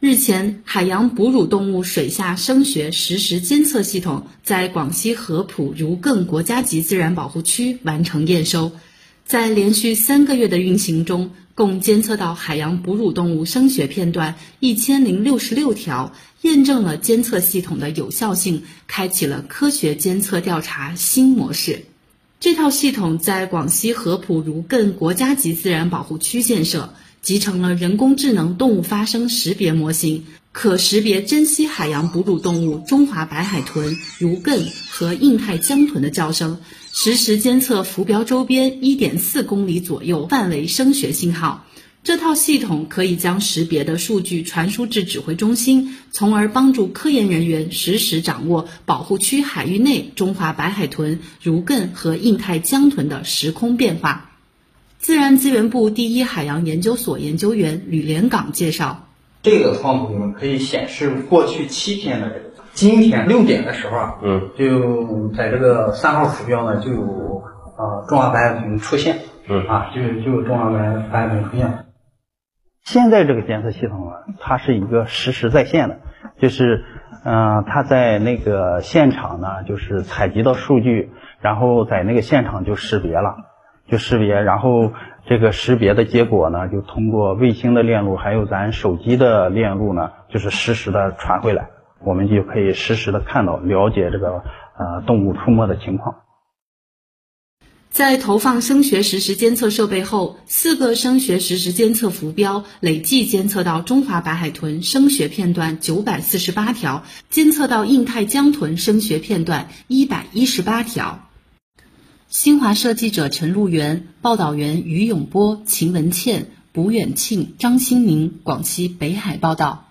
日前，海洋哺乳动物水下声学实时监测系统在广西合浦儒艮国家级自然保护区完成验收，在连续三个月的运行中，共监测到海洋哺乳动物声学片段一千零六十六条，验证了监测系统的有效性，开启了科学监测调查新模式。这套系统在广西合浦儒艮国家级自然保护区建设。集成了人工智能动物发声识别模型，可识别珍稀海洋哺乳动物中华白海豚、儒艮和印太江豚的叫声，实时监测浮标周边一点四公里左右范围声学信号。这套系统可以将识别的数据传输至指挥中心，从而帮助科研人员实时掌握保护区海域内中华白海豚、儒艮和印太江豚的时空变化。自然资源部第一海洋研究所研究员吕连岗介绍：“这个窗口呢，可以显示过去七天的这个，今天六点的时候啊，嗯，就在这个三号浮标呢，就有啊中华白海豚出现，嗯啊，就就有中华白白海豚出现。现在这个监测系统啊，它是一个实时在线的，就是嗯，它在那个现场呢，就是采集到数据，然后在那个现场就识别了。”就识别，然后这个识别的结果呢，就通过卫星的链路，还有咱手机的链路呢，就是实时的传回来，我们就可以实时的看到、了解这个呃动物出没的情况。在投放声学实时监测设备后，四个声学实时监测浮标累计监测到中华白海豚声学片段九百四十八条，监测到印太江豚声学片段一百一十八条。新华社记者陈路源、报道员于永波、秦文倩、卜远庆、张新宁，广西北海报道。